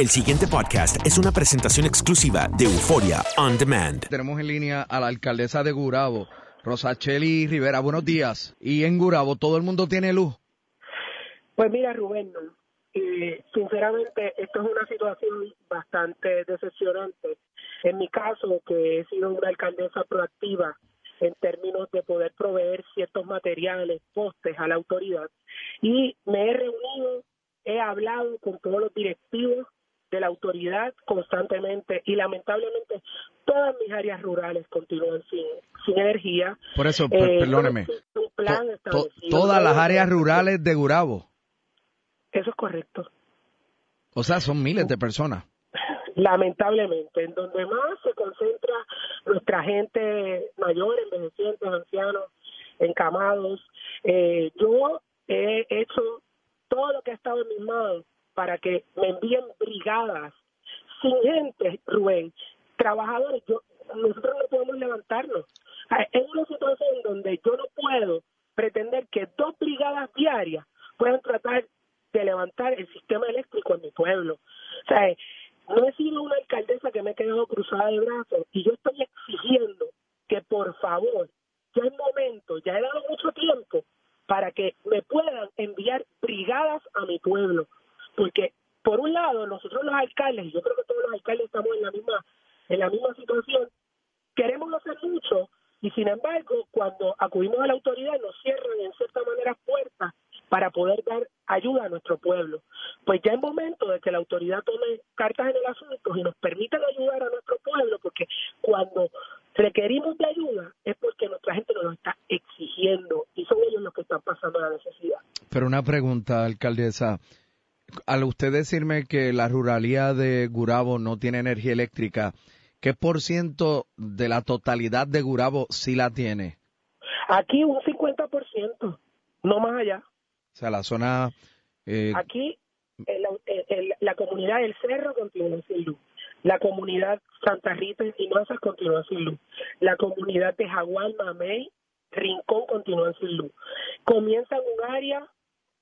El siguiente podcast es una presentación exclusiva de Euforia On Demand. Tenemos en línea a la alcaldesa de Gurabo, Rosacheli Rivera. Buenos días. Y en Gurabo, ¿todo el mundo tiene luz? Pues mira, Rubén, no. Eh, sinceramente, esto es una situación bastante decepcionante. En mi caso, que he sido una alcaldesa proactiva en términos de poder proveer ciertos materiales, postes a la autoridad, y me he reunido, he hablado con todos los directivos de la autoridad constantemente y lamentablemente todas mis áreas rurales continúan sin, sin energía. Por eso, Eh, no perdóneme. existe un plan To- establecido. todas las áreas rurales de Gurabo. Eso es correcto. O sea, son miles de personas. lamentablemente, en donde más se concentra nuestra gente mayor, envejecientes, ancianos, encamados. Eh, yo he hecho todo lo que ha estado en mis manos para que me envíen brigadas sin gente, Rubén, trabajadores. Yo, nosotros no podemos levantarnos. Es una situación donde yo no puedo pretender que dos brigadas diarias puedan tratar de levantar el sistema eléctrico en mi pueblo. O sea, no he sido una alcaldesa que me he quedado cruzada de brazos y yo estoy exigiendo que por favor, ya es momento, ya he dado mucho tiempo para que me puedan enviar brigadas a mi pueblo. Porque por un lado, nosotros los alcaldes, y yo creo que todos los alcaldes estamos en la misma en la misma situación, queremos hacer mucho y sin embargo, cuando acudimos a la autoridad nos cierran en cierta manera puertas para poder dar ayuda a nuestro pueblo. Pues ya es momento de que la autoridad tome cartas en el asunto y nos permitan ayudar a nuestro pueblo, porque cuando requerimos de ayuda es porque nuestra gente nos lo está exigiendo y son ellos los que están pasando la necesidad. Pero una pregunta, alcaldesa. Al usted decirme que la ruralía de Gurabo no tiene energía eléctrica, ¿qué por ciento de la totalidad de Gurabo sí la tiene? Aquí un 50%, no más allá. O sea, la zona... eh, Aquí el- el- el- la comunidad del Cerro continúa sin luz. La comunidad Santa Rita y Mazas continúa sin luz. La comunidad de Jaguar, Mamey, Rincón continúan sin luz. Comienza en un área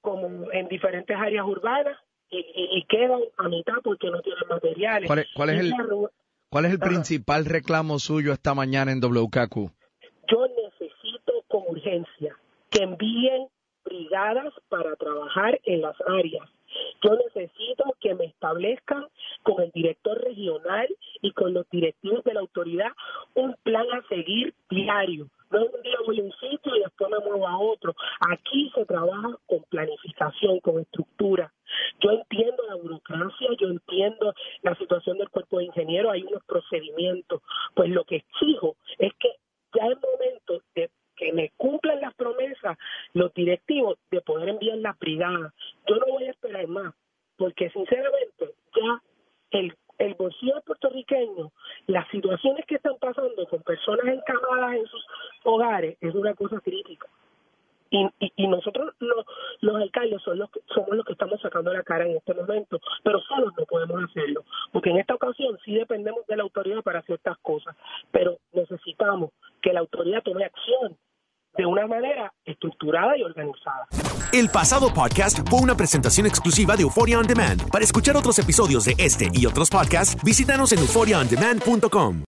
como en diferentes áreas urbanas y, y- y quedan a mitad porque no tienen materiales. ¿Cuál es- cuál es Y el- la ru- ¿Cuál es el Ajá. principal reclamo suyo esta mañana en WKQ? yo necesito con urgencia que envíen brigadas para trabajar en las áreas Yo necesito que me establezcan con el director regional y con los directivos de la autoridad un plan a seguir diario. No un día voy a un sitio y después a otro. Aquí se trabaja con planificación, con estructura. Yo entiendo la burocracia, yo entiendo la situación del cuerpo de ingenieros, hay unos procedimientos. Pues lo que exijo es que ya es momento de que me cumplan las promesas los directivos de poder enviar la brigada. Yo no voy a esperar más, porque sinceramente ya el, el bolsillo puertorriqueño, las situaciones que están pasando con personas encamadas en sus hogares es una cosa crítica. Y, y, nosotros los, alcaldes somos los que estamos sacando la cara en este momento, pero solos no podemos hacerlo, porque en esta ocasión sí dependemos de la autoridad para ciertas cosas, pero necesitamos que la autoridad tome acción de una manera estructurada y organizada. El pasado podcast fue una presentación exclusiva de Euphoria On Demand. Para escuchar otros episodios de este y otros podcasts, visítanos en euphoriaondemand.com.